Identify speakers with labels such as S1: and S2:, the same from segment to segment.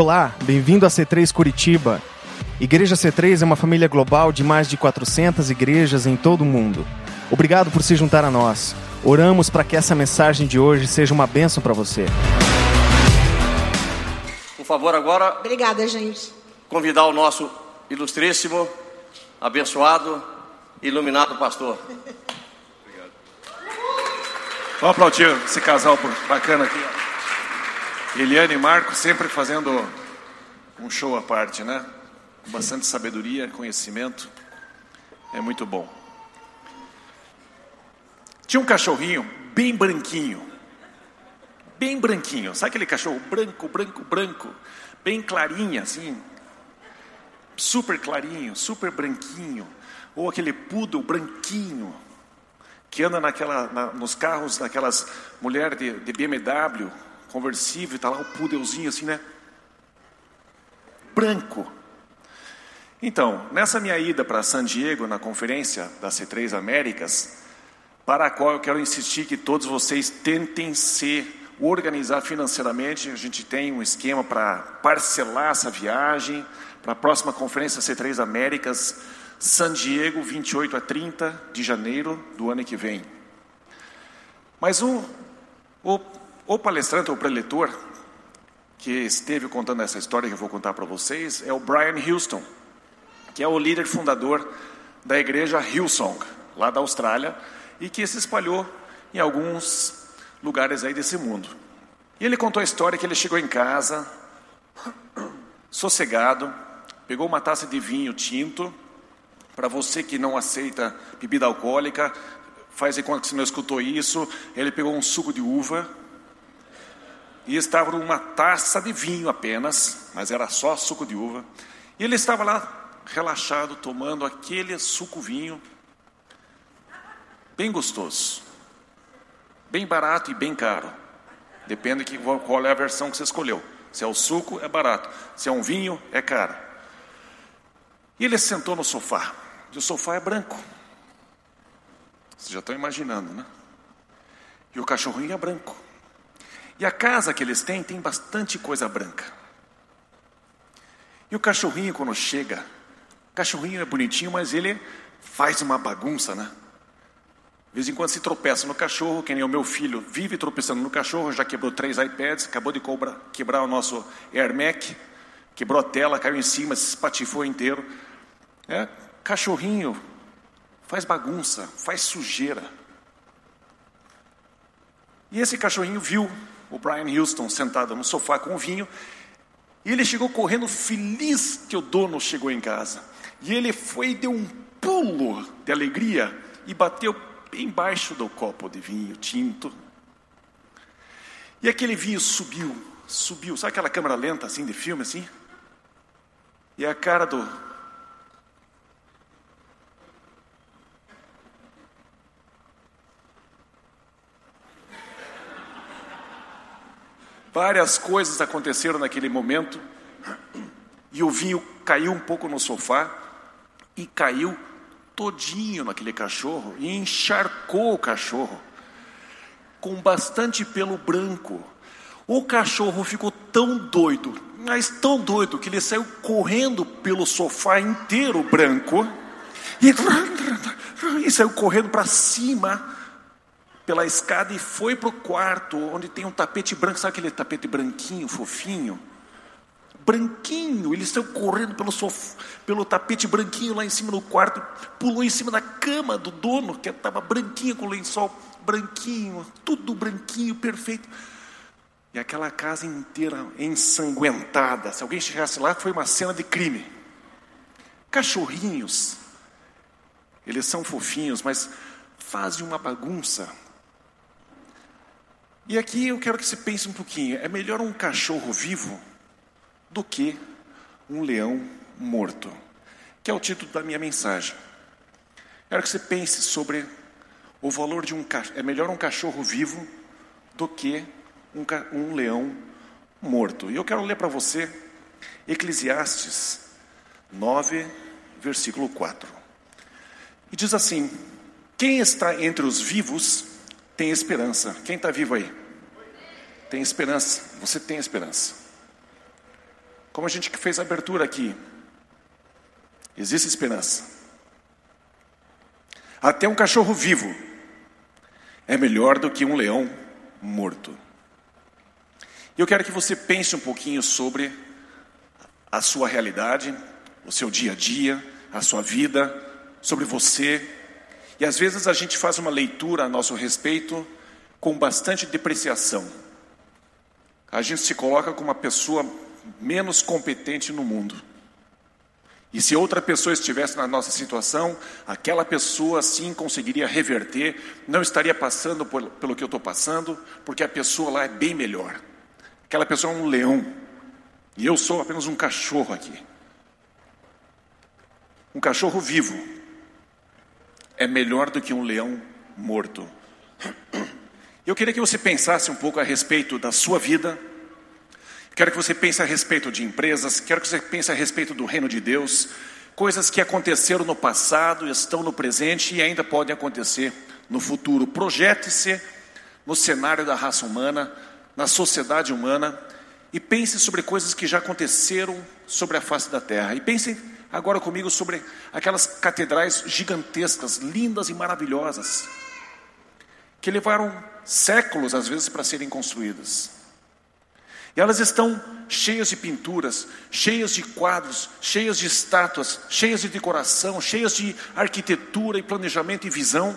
S1: Olá, bem-vindo a C3 Curitiba. Igreja C3 é uma família global de mais de 400 igrejas em todo o mundo. Obrigado por se juntar a nós. Oramos para que essa mensagem de hoje seja uma bênção para você.
S2: Por favor, agora,
S3: Obrigada, gente.
S2: convidar o nosso ilustríssimo, abençoado, iluminado pastor.
S4: Vamos aplaudir esse casal bacana aqui. Eliane e Marco sempre fazendo um show à parte, né? Com bastante sabedoria, conhecimento. É muito bom. Tinha um cachorrinho bem branquinho. Bem branquinho. Sabe aquele cachorro branco, branco, branco? Bem clarinho, assim. Super clarinho, super branquinho. Ou aquele poodle branquinho que anda naquela, na- nos carros daquelas mulheres de, de BMW, conversível, e tá lá o pudelzinho assim, né? Branco. Então, nessa minha ida para San Diego, na conferência da C3 Américas, para a qual eu quero insistir que todos vocês tentem se organizar financeiramente, a gente tem um esquema para parcelar essa viagem, para a próxima conferência C3 Américas, San Diego, 28 a 30 de janeiro do ano que vem. Mas um, o, o palestrante, o preletor, que esteve contando essa história que eu vou contar para vocês, é o Brian Houston, que é o líder fundador da igreja Hillsong, lá da Austrália, e que se espalhou em alguns lugares aí desse mundo. E ele contou a história que ele chegou em casa, sossegado, pegou uma taça de vinho tinto, para você que não aceita bebida alcoólica, faz de conta que você não escutou isso. Ele pegou um suco de uva e estava numa taça de vinho apenas, mas era só suco de uva. E ele estava lá relaxado, tomando aquele suco vinho, bem gostoso, bem barato e bem caro. Depende de qual é a versão que você escolheu. Se é o suco, é barato. Se é um vinho, é caro. E ele sentou no sofá. E o sofá é branco. Vocês já estão imaginando, né? E o cachorrinho é branco. E a casa que eles têm tem bastante coisa branca. E o cachorrinho, quando chega, o cachorrinho é bonitinho, mas ele faz uma bagunça, né? De vez em quando se tropeça no cachorro, que nem o meu filho vive tropeçando no cachorro, já quebrou três iPads, acabou de quebrar o nosso Air Mac, quebrou a tela, caiu em cima, se espatifou inteiro. É, cachorrinho faz bagunça, faz sujeira. E esse cachorrinho viu o Brian Houston sentado no sofá com o vinho, e ele chegou correndo feliz que o dono chegou em casa. E ele foi e deu um pulo de alegria e bateu embaixo do copo de vinho tinto. E aquele vinho subiu, subiu. Sabe aquela câmera lenta assim de filme assim? E a cara do Várias coisas aconteceram naquele momento. E o vinho caiu um pouco no sofá e caiu todinho naquele cachorro e encharcou o cachorro com bastante pelo branco. O cachorro ficou tão doido, mas tão doido que ele saiu correndo pelo sofá inteiro branco e, e saiu correndo para cima pela escada e foi para o quarto onde tem um tapete branco, sabe aquele tapete branquinho, fofinho? Branquinho, ele saiu correndo pelo, sof... pelo tapete branquinho lá em cima do quarto, pulou em cima da cama do dono, que estava branquinho com o lençol branquinho, tudo branquinho, perfeito. E aquela casa inteira ensanguentada. Se alguém chegasse lá, foi uma cena de crime. Cachorrinhos, eles são fofinhos, mas fazem uma bagunça. E aqui eu quero que você pense um pouquinho: é melhor um cachorro vivo do que um leão morto, que é o título da minha mensagem. Quero que você pense sobre o valor de um cachorro. É melhor um cachorro vivo do que um, um leão morto. E eu quero ler para você Eclesiastes 9, versículo 4. E diz assim: Quem está entre os vivos tem esperança. Quem está vivo aí? Tem esperança. Você tem esperança. como a gente que fez a abertura aqui, existe esperança. Até um cachorro vivo é melhor do que um leão morto. E eu quero que você pense um pouquinho sobre a sua realidade, o seu dia a dia, a sua vida, sobre você. E às vezes a gente faz uma leitura a nosso respeito com bastante depreciação. A gente se coloca como uma pessoa menos competente no mundo. E se outra pessoa estivesse na nossa situação, aquela pessoa sim conseguiria reverter, não estaria passando por, pelo que eu estou passando, porque a pessoa lá é bem melhor. Aquela pessoa é um leão, e eu sou apenas um cachorro aqui. Um cachorro vivo é melhor do que um leão morto. Eu queria que você pensasse um pouco a respeito da sua vida, Quero que você pense a respeito de empresas, quero que você pense a respeito do reino de Deus, coisas que aconteceram no passado, estão no presente e ainda podem acontecer no futuro. Projete-se no cenário da raça humana, na sociedade humana, e pense sobre coisas que já aconteceram sobre a face da terra. E pense agora comigo sobre aquelas catedrais gigantescas, lindas e maravilhosas, que levaram séculos às vezes para serem construídas. E elas estão cheias de pinturas, cheias de quadros, cheias de estátuas, cheias de decoração, cheias de arquitetura e planejamento e visão.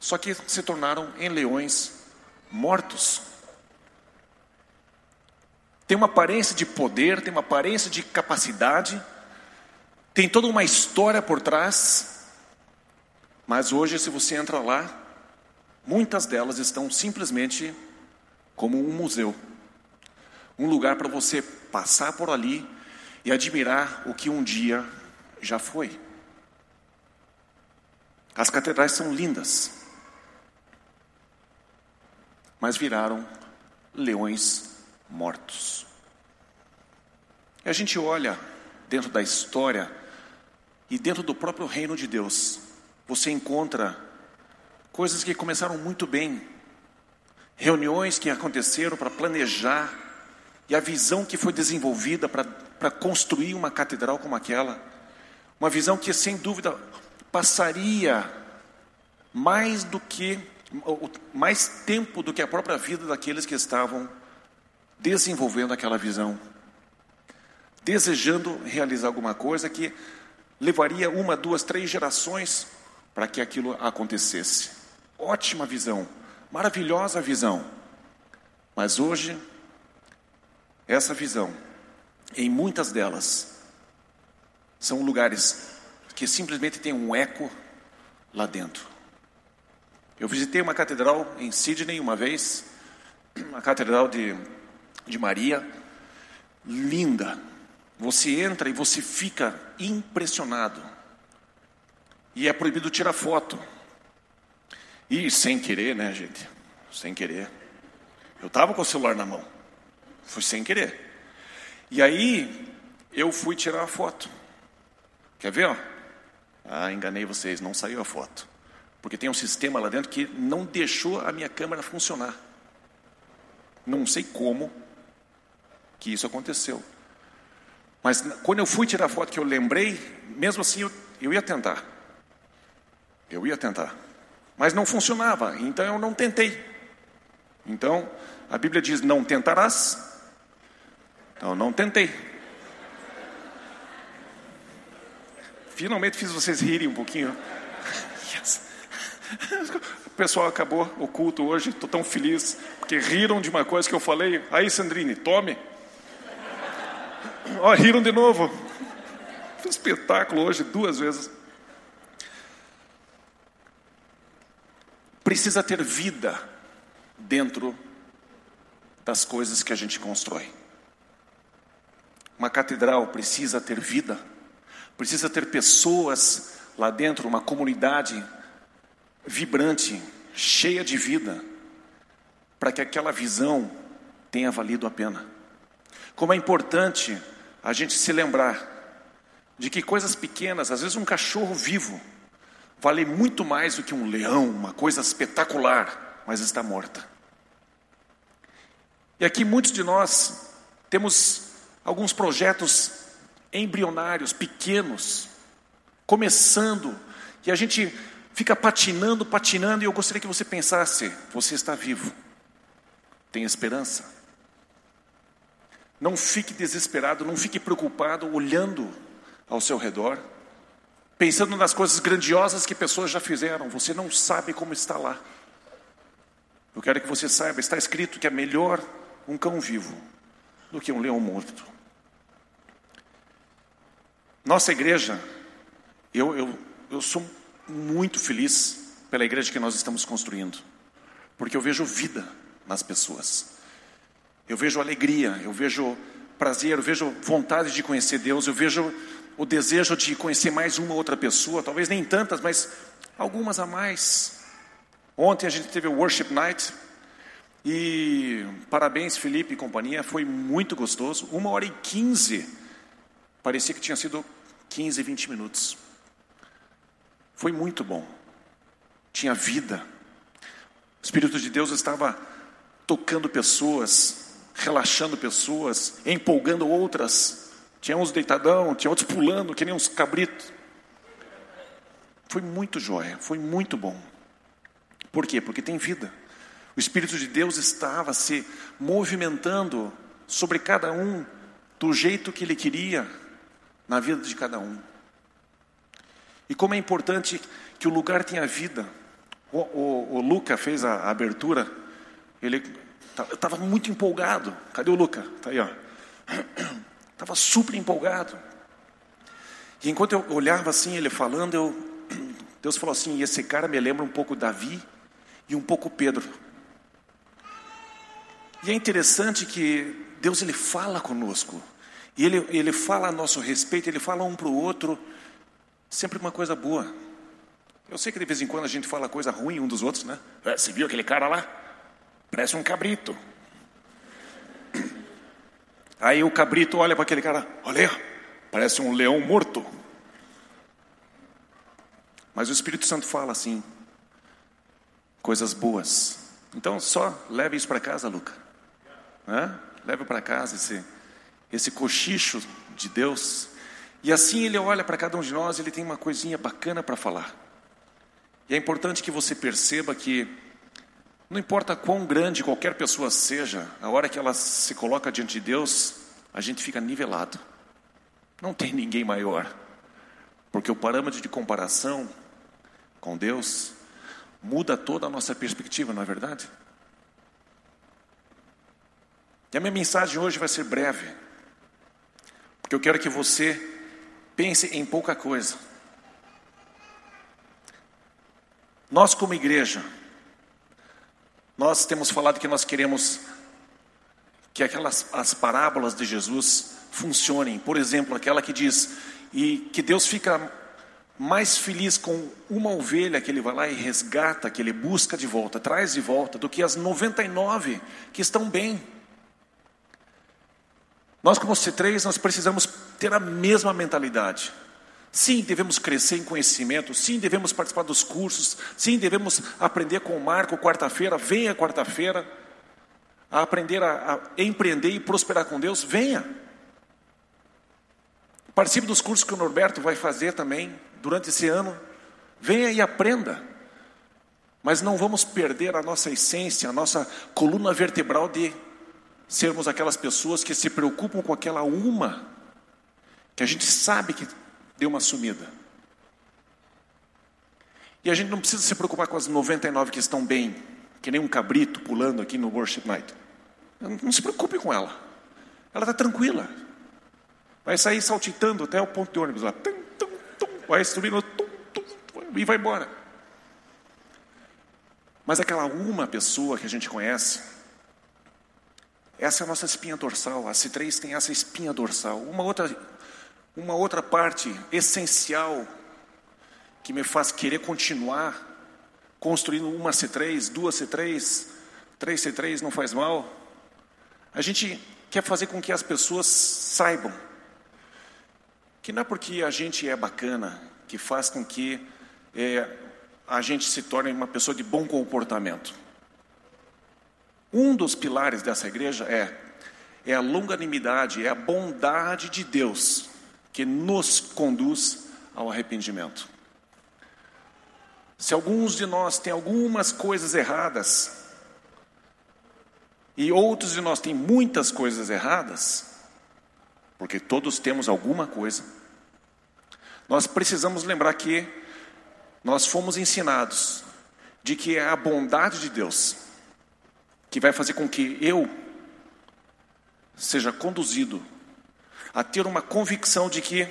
S4: Só que se tornaram em leões mortos. Tem uma aparência de poder, tem uma aparência de capacidade, tem toda uma história por trás, mas hoje, se você entra lá, muitas delas estão simplesmente como um museu. Um lugar para você passar por ali e admirar o que um dia já foi. As catedrais são lindas, mas viraram leões mortos. E a gente olha dentro da história e dentro do próprio reino de Deus, você encontra coisas que começaram muito bem, reuniões que aconteceram para planejar e a visão que foi desenvolvida para, construir uma catedral como aquela. Uma visão que, sem dúvida, passaria mais do que mais tempo do que a própria vida daqueles que estavam desenvolvendo aquela visão, desejando realizar alguma coisa que levaria uma, duas, três gerações para que aquilo acontecesse. Ótima visão, Maravilhosa visão. Mas hoje, essa visão, em muitas delas, são lugares que simplesmente tem um eco lá dentro. Eu visitei uma catedral em Sydney uma vez, a Catedral de, de Maria, linda. Você entra e você fica impressionado. E é proibido tirar foto. E sem querer, né, gente? Sem querer. Eu estava com o celular na mão. Foi sem querer. E aí, eu fui tirar a foto. Quer ver? Ó? Ah, enganei vocês, não saiu a foto. Porque tem um sistema lá dentro que não deixou a minha câmera funcionar. Não sei como que isso aconteceu. Mas quando eu fui tirar a foto que eu lembrei, mesmo assim eu, eu ia tentar. Eu ia tentar mas não funcionava, então eu não tentei. Então, a Bíblia diz: não tentarás. Então, não tentei. Finalmente fiz vocês rirem um pouquinho. Yes. O pessoal acabou o culto hoje, estou tão feliz, porque riram de uma coisa que eu falei. Aí, Sandrine, tome. Ó, riram de novo. Foi um espetáculo hoje, duas vezes. Precisa ter vida dentro das coisas que a gente constrói. Uma catedral precisa ter vida, precisa ter pessoas lá dentro, uma comunidade vibrante, cheia de vida, para que aquela visão tenha valido a pena. Como é importante a gente se lembrar de que coisas pequenas, às vezes um cachorro vivo, vale muito mais do que um leão, uma coisa espetacular, mas está morta. E aqui muitos de nós Temos alguns projetos embrionários, pequenos, começando, e a gente fica patinando, patinando, e eu gostaria que você pensasse: você está vivo, tem esperança. Não fique desesperado, não fique preocupado olhando ao seu redor, pensando nas coisas grandiosas que pessoas já fizeram, você não sabe como está lá. Eu quero que você saiba, está escrito que é melhor um cão vivo do que um leão morto. Nossa igreja, eu, eu, eu sou muito feliz pela igreja que nós estamos construindo, porque eu vejo vida nas pessoas, eu vejo alegria, eu vejo prazer, eu vejo vontade de conhecer Deus, eu vejo o desejo de conhecer mais uma outra pessoa, talvez nem tantas, mas algumas a mais. Ontem a gente teve o Worship Night, e parabéns, Felipe e companhia, foi muito gostoso. Uma hora e quinze, parecia que tinha sido 15, 20 minutos. Foi muito bom. Tinha vida. O Espírito de Deus estava tocando pessoas, relaxando pessoas, empolgando outras. Tinha uns deitadão, tinha outros pulando, que nem uns cabritos. Foi muito jóia, foi muito bom. Por quê? Porque tem vida. O Espírito de Deus estava se movimentando sobre cada um do jeito que Ele queria na vida de cada um. E como é importante que o lugar tenha vida. O, o, o Luca fez a, a abertura, ele estava muito empolgado. Cadê o Luca? Está aí, ó. Estava super empolgado. E enquanto eu olhava assim, ele falando, eu, Deus falou assim: esse cara me lembra um pouco Davi e um pouco Pedro. E é interessante que Deus ele fala conosco. E ele, ele fala a nosso respeito, ele fala um para o outro, sempre uma coisa boa. Eu sei que de vez em quando a gente fala coisa ruim um dos outros, né? É, você viu aquele cara lá? Parece um cabrito. Aí o cabrito olha para aquele cara, olha, parece um leão morto. Mas o Espírito Santo fala assim, coisas boas. Então só leve isso para casa, Luca. Né? Leva para casa esse, esse cochicho de Deus. E assim ele olha para cada um de nós, ele tem uma coisinha bacana para falar. E é importante que você perceba que não importa quão grande qualquer pessoa seja, a hora que ela se coloca diante de Deus, a gente fica nivelado. Não tem ninguém maior. Porque o parâmetro de comparação com Deus muda toda a nossa perspectiva, não é verdade? E a minha mensagem hoje vai ser breve, porque eu quero que você pense em pouca coisa. Nós, como igreja, nós temos falado que nós queremos que aquelas as parábolas de Jesus funcionem. Por exemplo, aquela que diz e que Deus fica mais feliz com uma ovelha que ele vai lá e resgata, que ele busca de volta, traz de volta, do que as 99 que estão bem. Nós, como C3, nós precisamos ter a mesma mentalidade. Sim, devemos crescer em conhecimento, sim, devemos participar dos cursos, sim, devemos aprender com o Marco quarta-feira, venha quarta-feira, a aprender a, a empreender e prosperar com Deus, venha. Participe dos cursos que o Norberto vai fazer também durante esse ano, venha e aprenda. Mas não vamos perder a nossa essência, a nossa coluna vertebral de sermos aquelas pessoas que se preocupam com aquela uma que a gente sabe que deu uma sumida. E a gente não precisa se preocupar com as 99 que estão bem, que nem um cabrito pulando aqui no worship night. Não se preocupe com ela. Ela está tranquila. Vai sair saltitando até o ponto de ônibus lá. Tum, tum, tum, vai subindo e vai embora. Mas aquela uma pessoa que a gente conhece, essa é a nossa espinha dorsal. A C3 tem essa espinha dorsal. Uma outra, uma outra parte essencial que me faz querer continuar construindo uma C3, duas C3, três C3 não faz mal. A gente quer fazer com que as pessoas saibam que não é porque a gente é bacana que faz com que é, a gente se torne uma pessoa de bom comportamento. Um dos pilares dessa igreja é é a longanimidade, é a bondade de Deus que nos conduz ao arrependimento. Se alguns de nós têm algumas coisas erradas, e outros de nós têm muitas coisas erradas, porque todos temos alguma coisa, nós precisamos lembrar que nós fomos ensinados de que é a bondade de Deus que vai fazer com que eu seja conduzido a ter uma convicção de que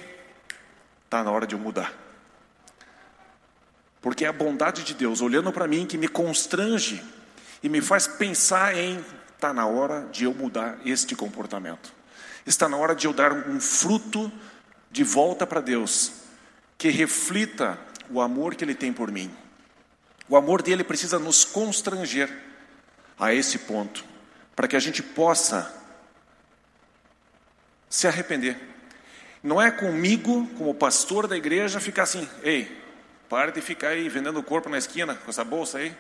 S4: está na hora de eu mudar. Porque é a bondade de Deus olhando para mim que me constrange e me faz pensar em está na hora de eu mudar este comportamento. Está na hora de eu dar um fruto de volta para Deus que reflita o amor que ele tem por mim. O amor dele precisa nos constranger a esse ponto, para que a gente possa se arrepender. Não é comigo, como pastor da igreja, ficar assim: ei, pare de ficar aí vendendo o corpo na esquina com essa bolsa aí.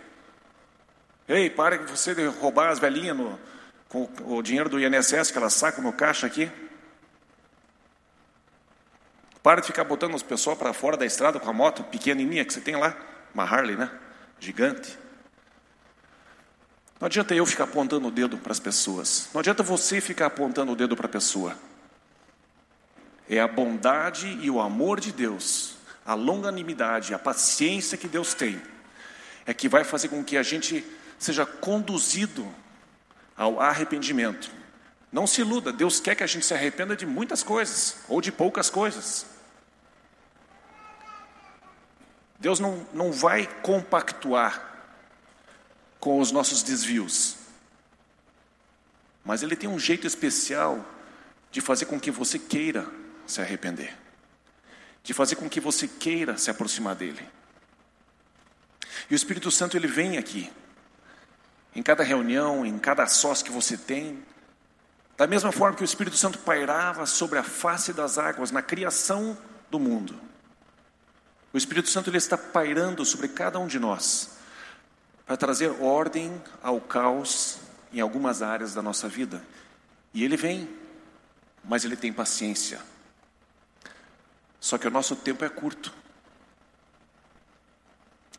S4: Ei, pare de você de roubar as velhinhas no, com o dinheiro do INSS que elas sacam no caixa aqui. Pare de ficar botando os pessoal para fora da estrada com a moto pequenininha que você tem lá, uma Harley, né? Gigante. Não adianta eu ficar apontando o dedo para as pessoas. Não adianta você ficar apontando o dedo para a pessoa. É a bondade e o amor de Deus, a longanimidade, a paciência que Deus tem, é que vai fazer com que a gente seja conduzido ao arrependimento. Não se iluda, Deus quer que a gente se arrependa de muitas coisas, ou de poucas coisas. Deus não, não vai compactuar com os nossos desvios, mas Ele tem um jeito especial de fazer com que você queira se arrepender, de fazer com que você queira se aproximar dele. E o Espírito Santo ele vem aqui, em cada reunião, em cada sós que você tem, da mesma forma que o Espírito Santo pairava sobre a face das águas na criação do mundo. O Espírito Santo ele está pairando sobre cada um de nós para trazer ordem ao caos em algumas áreas da nossa vida. E ele vem, mas ele tem paciência. Só que o nosso tempo é curto.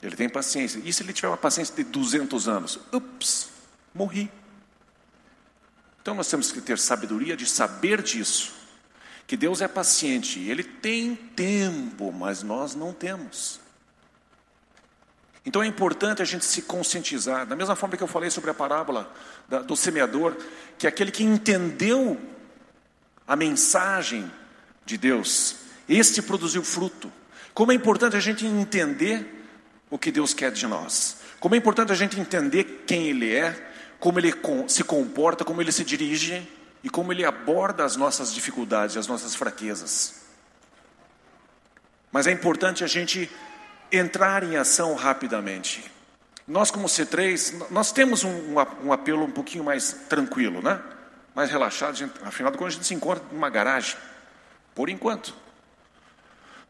S4: Ele tem paciência. E se ele tiver uma paciência de 200 anos? Ups, morri. Então nós temos que ter sabedoria de saber disso. Que Deus é paciente, Ele tem tempo, mas nós não temos. Então é importante a gente se conscientizar, da mesma forma que eu falei sobre a parábola do semeador, que é aquele que entendeu a mensagem de Deus, este produziu fruto. Como é importante a gente entender o que Deus quer de nós. Como é importante a gente entender quem Ele é, como Ele se comporta, como Ele se dirige e como Ele aborda as nossas dificuldades, as nossas fraquezas. Mas é importante a gente entrar em ação rapidamente. Nós, como C3, nós temos um, um apelo um pouquinho mais tranquilo, né? mais relaxado. Afinal de contas, a gente se encontra numa garagem, por enquanto.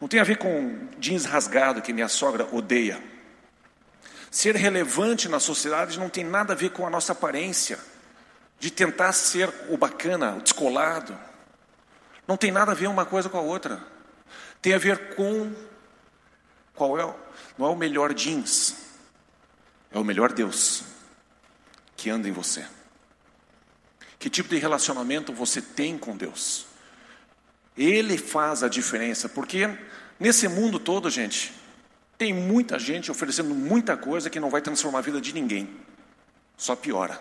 S4: Não tem a ver com jeans rasgado que minha sogra odeia. Ser relevante na sociedade não tem nada a ver com a nossa aparência, de tentar ser o bacana, o descolado. Não tem nada a ver uma coisa com a outra. Tem a ver com qual é, não é o melhor jeans, é o melhor Deus que anda em você. Que tipo de relacionamento você tem com Deus? Ele faz a diferença, porque nesse mundo todo, gente, tem muita gente oferecendo muita coisa que não vai transformar a vida de ninguém, só piora.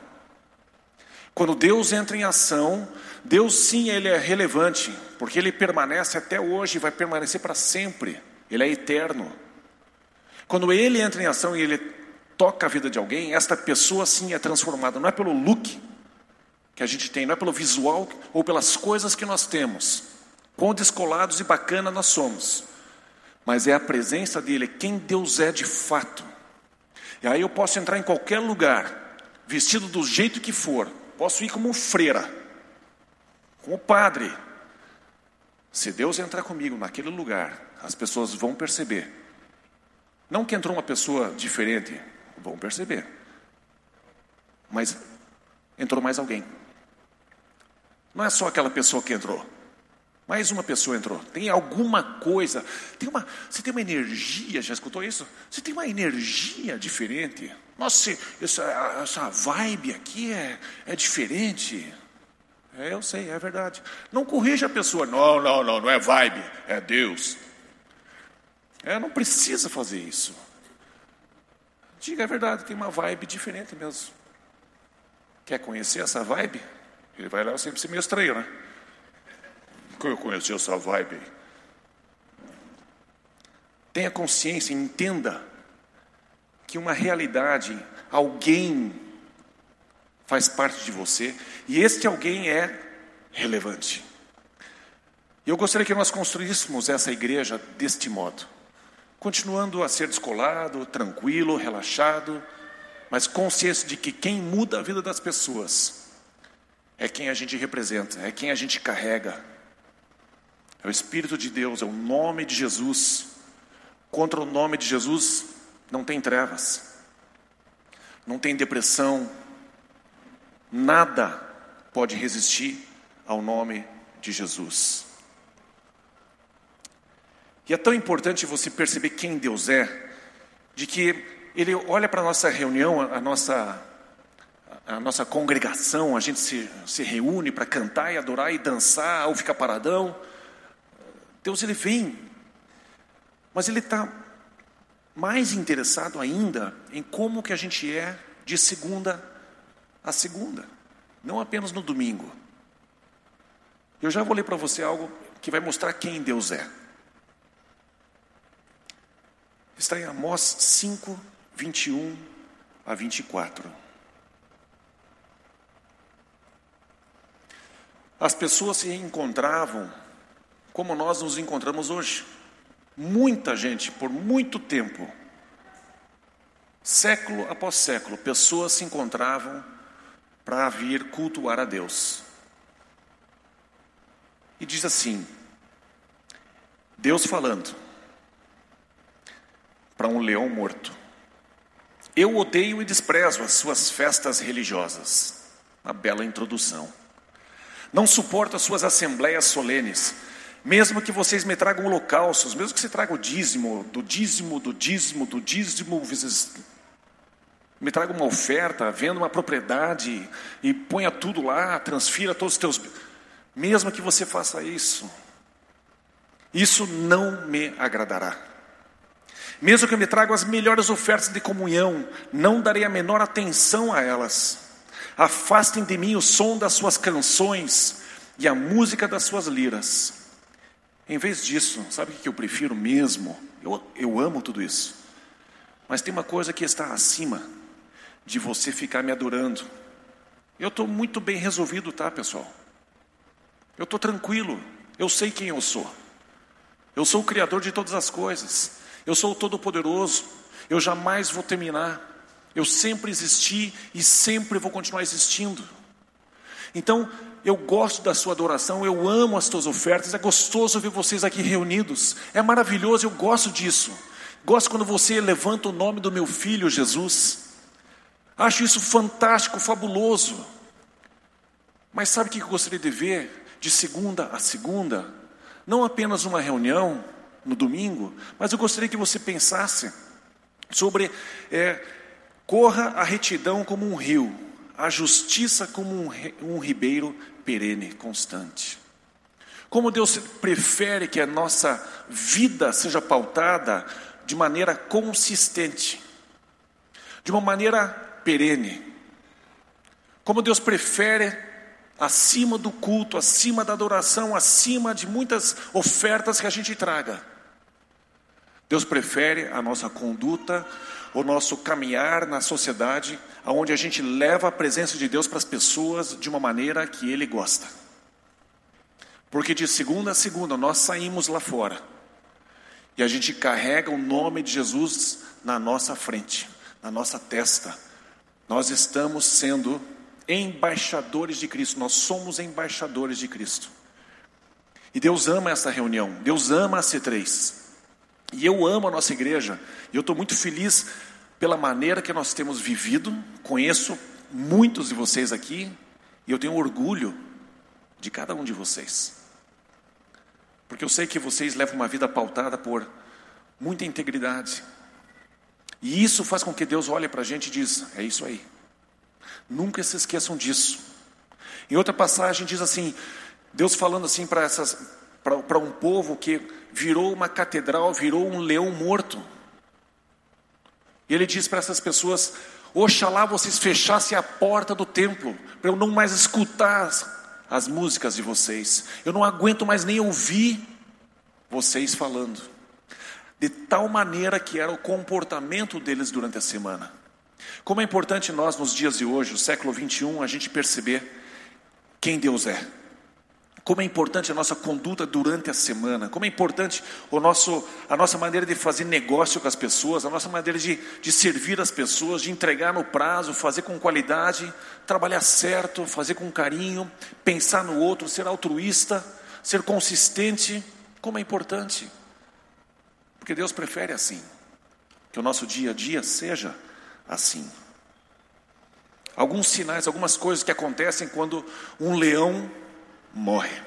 S4: Quando Deus entra em ação, Deus sim, ele é relevante, porque ele permanece até hoje e vai permanecer para sempre. Ele é eterno. Quando ele entra em ação e ele toca a vida de alguém, esta pessoa sim é transformada, não é pelo look que a gente tem, não é pelo visual ou pelas coisas que nós temos, Quão descolados e bacana nós somos. Mas é a presença dele, é quem Deus é de fato. E aí eu posso entrar em qualquer lugar, vestido do jeito que for. Posso ir como freira, como padre. Se Deus entrar comigo naquele lugar, as pessoas vão perceber. Não que entrou uma pessoa diferente, vão perceber. Mas entrou mais alguém. Não é só aquela pessoa que entrou. Mais uma pessoa entrou. Tem alguma coisa. Tem uma, você tem uma energia, já escutou isso? Você tem uma energia diferente. Nossa, essa, essa vibe aqui é, é diferente. É, eu sei, é verdade. Não corrija a pessoa. Não, não, não, não é vibe, é Deus. É, não precisa fazer isso. Diga a verdade, tem uma vibe diferente mesmo. Quer conhecer essa vibe? Ele vai lá sempre ser meio estranho, né? Eu conheci essa vibe. Tenha consciência, entenda que uma realidade, alguém faz parte de você e este alguém é relevante. E eu gostaria que nós construíssemos essa igreja deste modo, continuando a ser descolado, tranquilo, relaxado, mas consciência de que quem muda a vida das pessoas é quem a gente representa, é quem a gente carrega. É o Espírito de Deus, é o nome de Jesus. Contra o nome de Jesus não tem trevas, não tem depressão, nada pode resistir ao nome de Jesus. E é tão importante você perceber quem Deus é, de que Ele olha para a nossa reunião, a nossa a nossa congregação, a gente se, se reúne para cantar e adorar e dançar ou ficar paradão. Deus ele vem, mas ele está mais interessado ainda em como que a gente é de segunda a segunda, não apenas no domingo. Eu já vou ler para você algo que vai mostrar quem Deus é. Está em Amós 5, 21 a 24. As pessoas se encontravam como nós nos encontramos hoje. Muita gente, por muito tempo, século após século, pessoas se encontravam para vir cultuar a Deus. E diz assim: Deus falando para um leão morto: Eu odeio e desprezo as suas festas religiosas. Uma bela introdução. Não suporto as suas assembleias solenes. Mesmo que vocês me tragam holocaustos, mesmo que você traga o dízimo, do dízimo, do dízimo, do dízimo, me traga uma oferta, venda uma propriedade e ponha tudo lá, transfira todos os teus. Mesmo que você faça isso, isso não me agradará. Mesmo que eu me traga as melhores ofertas de comunhão, não darei a menor atenção a elas. Afastem de mim o som das suas canções e a música das suas liras. Em vez disso, sabe o que eu prefiro mesmo? Eu, eu amo tudo isso. Mas tem uma coisa que está acima de você ficar me adorando. Eu estou muito bem resolvido, tá, pessoal? Eu estou tranquilo. Eu sei quem eu sou. Eu sou o Criador de todas as coisas. Eu sou o Todo-Poderoso. Eu jamais vou terminar. Eu sempre existi e sempre vou continuar existindo. Então, eu gosto da sua adoração, eu amo as tuas ofertas, é gostoso ver vocês aqui reunidos, é maravilhoso, eu gosto disso. Gosto quando você levanta o nome do meu filho Jesus. Acho isso fantástico, fabuloso. Mas sabe o que eu gostaria de ver de segunda a segunda? Não apenas uma reunião no domingo, mas eu gostaria que você pensasse sobre é, Corra a retidão como um rio, a justiça como um ribeiro perene, constante. Como Deus prefere que a nossa vida seja pautada de maneira consistente, de uma maneira perene. Como Deus prefere acima do culto, acima da adoração, acima de muitas ofertas que a gente traga. Deus prefere a nossa conduta o nosso caminhar na sociedade, aonde a gente leva a presença de Deus para as pessoas de uma maneira que Ele gosta. Porque de segunda a segunda nós saímos lá fora e a gente carrega o nome de Jesus na nossa frente, na nossa testa. Nós estamos sendo embaixadores de Cristo, nós somos embaixadores de Cristo. E Deus ama essa reunião, Deus ama a C3. E eu amo a nossa igreja, eu estou muito feliz pela maneira que nós temos vivido. Conheço muitos de vocês aqui e eu tenho orgulho de cada um de vocês. Porque eu sei que vocês levam uma vida pautada por muita integridade. E isso faz com que Deus olhe para a gente e diz: é isso aí. Nunca se esqueçam disso. Em outra passagem diz assim, Deus falando assim para essas para um povo que virou uma catedral, virou um leão morto. E ele diz para essas pessoas: Oxalá vocês fechassem a porta do templo, para eu não mais escutar as, as músicas de vocês. Eu não aguento mais nem ouvir vocês falando. De tal maneira que era o comportamento deles durante a semana. Como é importante nós, nos dias de hoje, o século 21, a gente perceber quem Deus é. Como é importante a nossa conduta durante a semana, como é importante o nosso, a nossa maneira de fazer negócio com as pessoas, a nossa maneira de, de servir as pessoas, de entregar no prazo, fazer com qualidade, trabalhar certo, fazer com carinho, pensar no outro, ser altruísta, ser consistente. Como é importante, porque Deus prefere assim, que o nosso dia a dia seja assim. Alguns sinais, algumas coisas que acontecem quando um leão morre.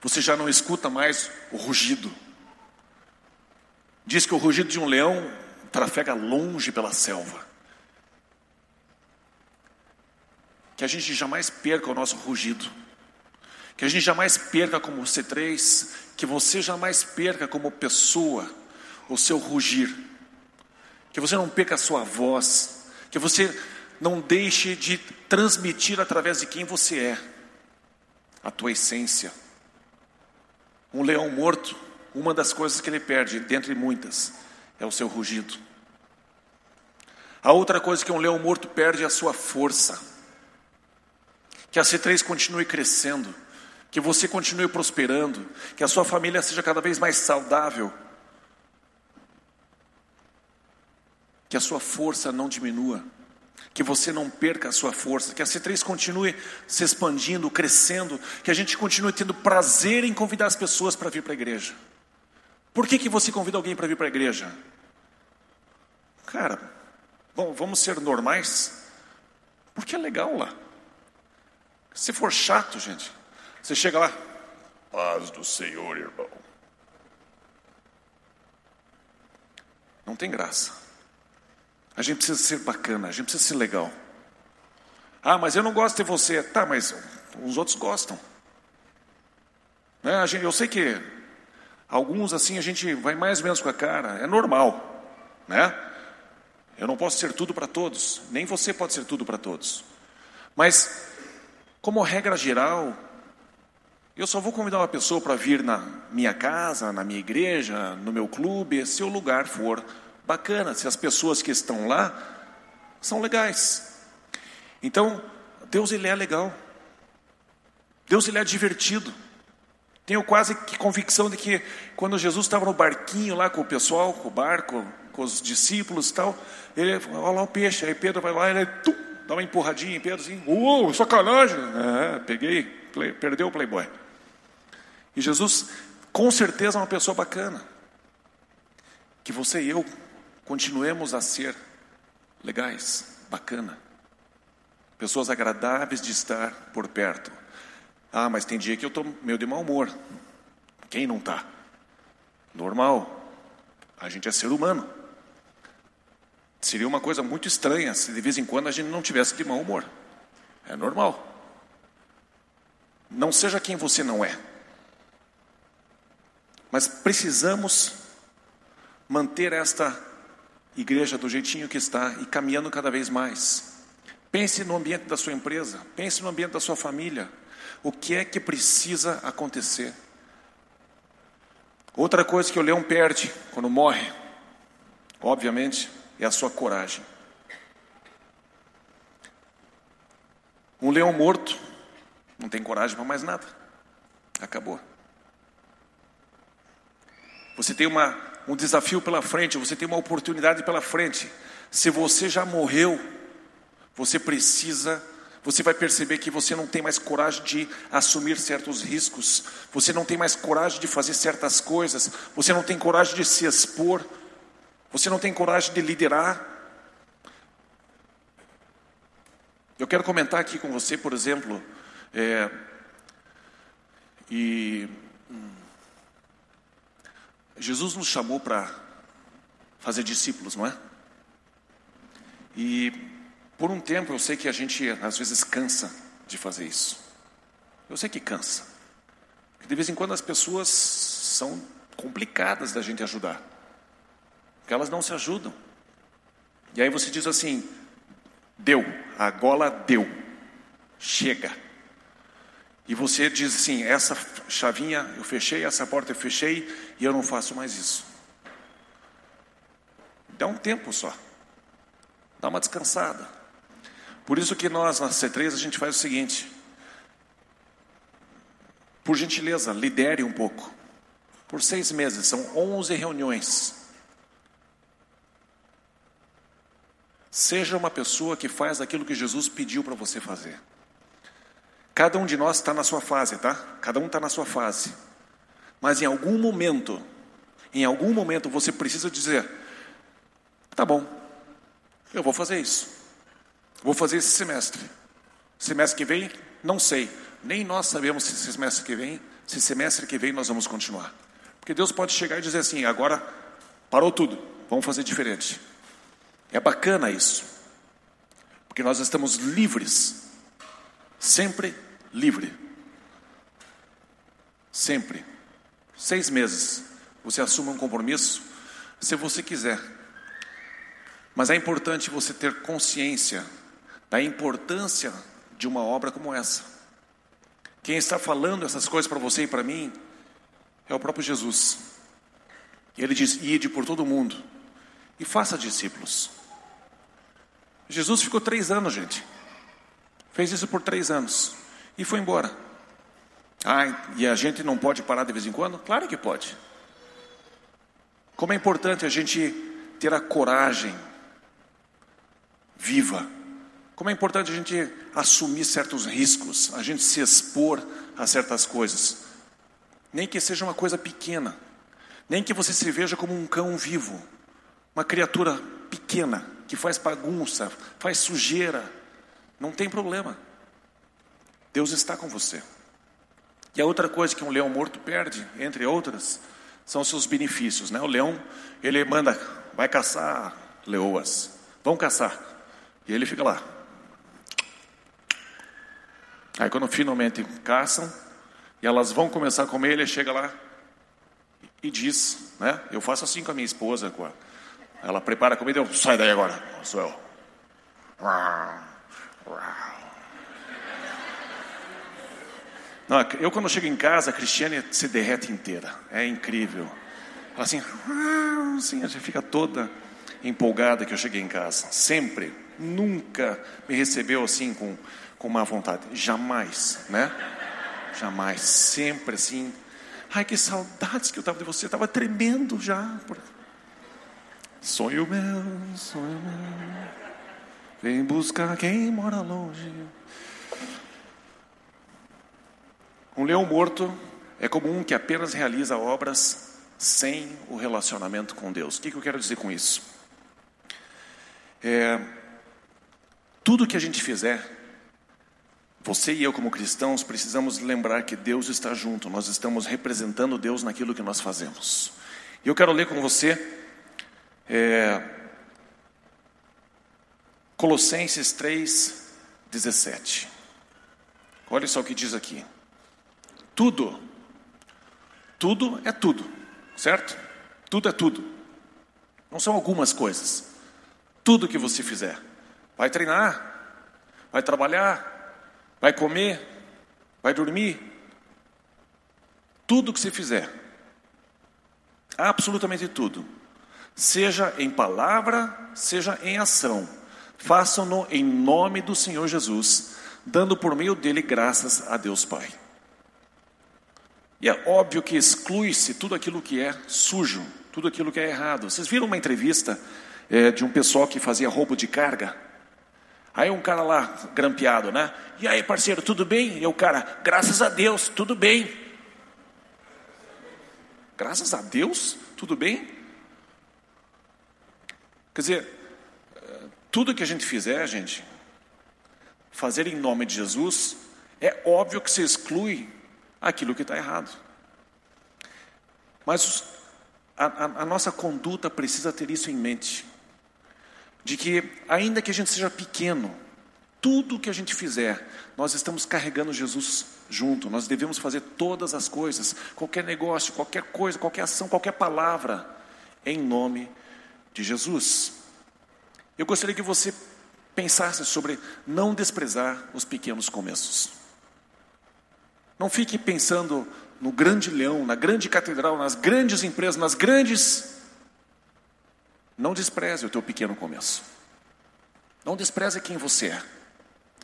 S4: Você já não escuta mais o rugido. Diz que o rugido de um leão trafega longe pela selva. Que a gente jamais perca o nosso rugido. Que a gente jamais perca como C3. Que você jamais perca como pessoa o seu rugir. Que você não perca a sua voz. Que você não deixe de transmitir através de quem você é, a tua essência. Um leão morto, uma das coisas que ele perde, dentre muitas, é o seu rugido. A outra coisa que um leão morto perde é a sua força. Que a C3 continue crescendo, que você continue prosperando, que a sua família seja cada vez mais saudável, que a sua força não diminua que você não perca a sua força, que a C3 continue se expandindo, crescendo, que a gente continue tendo prazer em convidar as pessoas para vir para a igreja. Por que, que você convida alguém para vir para a igreja? Cara, bom, vamos ser normais, porque é legal lá. Se for chato, gente, você chega lá, paz do Senhor, irmão. Não tem graça. A gente precisa ser bacana, a gente precisa ser legal. Ah, mas eu não gosto de você. Tá, mas os outros gostam. Né? Gente, eu sei que alguns assim a gente vai mais ou menos com a cara, é normal, né? Eu não posso ser tudo para todos, nem você pode ser tudo para todos. Mas, como regra geral, eu só vou convidar uma pessoa para vir na minha casa, na minha igreja, no meu clube, se o lugar for bacana, se as pessoas que estão lá são legais. Então, Deus ele é legal. Deus ele é divertido. Tenho quase que convicção de que quando Jesus estava no barquinho lá com o pessoal, com o barco, com os discípulos e tal, ele, olha lá o peixe, aí Pedro vai lá, ele tum, dá uma empurradinha em Pedro assim, uou, sacanagem. É, peguei, play, perdeu o playboy. E Jesus, com certeza, é uma pessoa bacana. Que você e eu continuemos a ser legais, bacana, pessoas agradáveis de estar por perto. Ah, mas tem dia que eu estou meio de mau humor. Quem não está? Normal. A gente é ser humano. Seria uma coisa muito estranha se de vez em quando a gente não tivesse de mau humor. É normal. Não seja quem você não é. Mas precisamos manter esta igreja do jeitinho que está e caminhando cada vez mais. Pense no ambiente da sua empresa, pense no ambiente da sua família. O que é que precisa acontecer? Outra coisa que o leão perde quando morre, obviamente, é a sua coragem. Um leão morto não tem coragem para mais nada. Acabou. Você tem uma um desafio pela frente, você tem uma oportunidade pela frente. Se você já morreu, você precisa, você vai perceber que você não tem mais coragem de assumir certos riscos, você não tem mais coragem de fazer certas coisas, você não tem coragem de se expor, você não tem coragem de liderar. Eu quero comentar aqui com você, por exemplo, é, E Jesus nos chamou para fazer discípulos, não é? E por um tempo eu sei que a gente às vezes cansa de fazer isso. Eu sei que cansa. Porque de vez em quando as pessoas são complicadas da gente ajudar. Porque elas não se ajudam. E aí você diz assim: deu, a gola deu, chega. E você diz assim: essa chavinha eu fechei, essa porta eu fechei e eu não faço mais isso. Dá um tempo só, dá uma descansada. Por isso que nós na C3 a gente faz o seguinte: por gentileza, lidere um pouco. Por seis meses, são 11 reuniões. Seja uma pessoa que faz aquilo que Jesus pediu para você fazer. Cada um de nós está na sua fase, tá? Cada um está na sua fase. Mas em algum momento, em algum momento você precisa dizer: tá bom, eu vou fazer isso. Vou fazer esse semestre. Semestre que vem, não sei. Nem nós sabemos se semestre que vem, se semestre que vem nós vamos continuar. Porque Deus pode chegar e dizer assim: agora parou tudo, vamos fazer diferente. É bacana isso. Porque nós estamos livres Sempre livre. Sempre. Seis meses. Você assume um compromisso se você quiser. Mas é importante você ter consciência da importância de uma obra como essa. Quem está falando essas coisas para você e para mim é o próprio Jesus. Ele diz: ide por todo mundo e faça discípulos. Jesus ficou três anos, gente. Fez isso por três anos e foi embora. Ah, e a gente não pode parar de vez em quando? Claro que pode. Como é importante a gente ter a coragem viva. Como é importante a gente assumir certos riscos, a gente se expor a certas coisas. Nem que seja uma coisa pequena. Nem que você se veja como um cão vivo. Uma criatura pequena que faz bagunça, faz sujeira, não tem problema. Deus está com você. E a outra coisa que um leão morto perde, entre outras, são seus benefícios. Né? O leão, ele manda, vai caçar leoas, vão caçar. E ele fica lá. Aí quando finalmente caçam, e elas vão começar a comer, ele chega lá e diz, né? Eu faço assim com a minha esposa, com a, ela prepara a comida, eu sai daí agora, sou eu. Não, eu quando chego em casa, a Cristiane se derrete inteira. É incrível. Ela assim, assim, gente fica toda empolgada que eu cheguei em casa. Sempre, nunca me recebeu assim com, com má vontade. Jamais, né? Jamais. Sempre assim. Ai, que saudades que eu estava de você. Estava tremendo já. Sonho meu, sonho meu. Vem buscar quem mora longe. Um leão morto é como um que apenas realiza obras sem o relacionamento com Deus. O que, eu quero dizer com isso? É, tudo que a gente fizer, você e eu, como cristãos, precisamos lembrar que Deus está junto, nós estamos representando Deus naquilo que nós fazemos. E eu quero ler com você é, Colossenses 3, 17. Olha só o que diz aqui. Tudo, tudo é tudo, certo? Tudo é tudo. Não são algumas coisas. Tudo que você fizer. Vai treinar, vai trabalhar, vai comer, vai dormir. Tudo que você fizer. Absolutamente tudo. Seja em palavra, seja em ação façam-no em nome do Senhor Jesus, dando por meio dele graças a Deus Pai. E é óbvio que exclui-se tudo aquilo que é sujo, tudo aquilo que é errado. Vocês viram uma entrevista é, de um pessoal que fazia roubo de carga? Aí um cara lá, grampeado, né? E aí, parceiro, tudo bem? E o cara, graças a Deus, tudo bem. Graças a Deus, tudo bem? Quer dizer, tudo que a gente fizer, gente, fazer em nome de Jesus, é óbvio que se exclui aquilo que está errado. Mas a, a, a nossa conduta precisa ter isso em mente. De que, ainda que a gente seja pequeno, tudo que a gente fizer, nós estamos carregando Jesus junto. Nós devemos fazer todas as coisas, qualquer negócio, qualquer coisa, qualquer ação, qualquer palavra, em nome de Jesus. Eu gostaria que você pensasse sobre não desprezar os pequenos começos. Não fique pensando no grande leão, na grande catedral, nas grandes empresas, nas grandes. Não despreze o teu pequeno começo. Não despreze quem você é.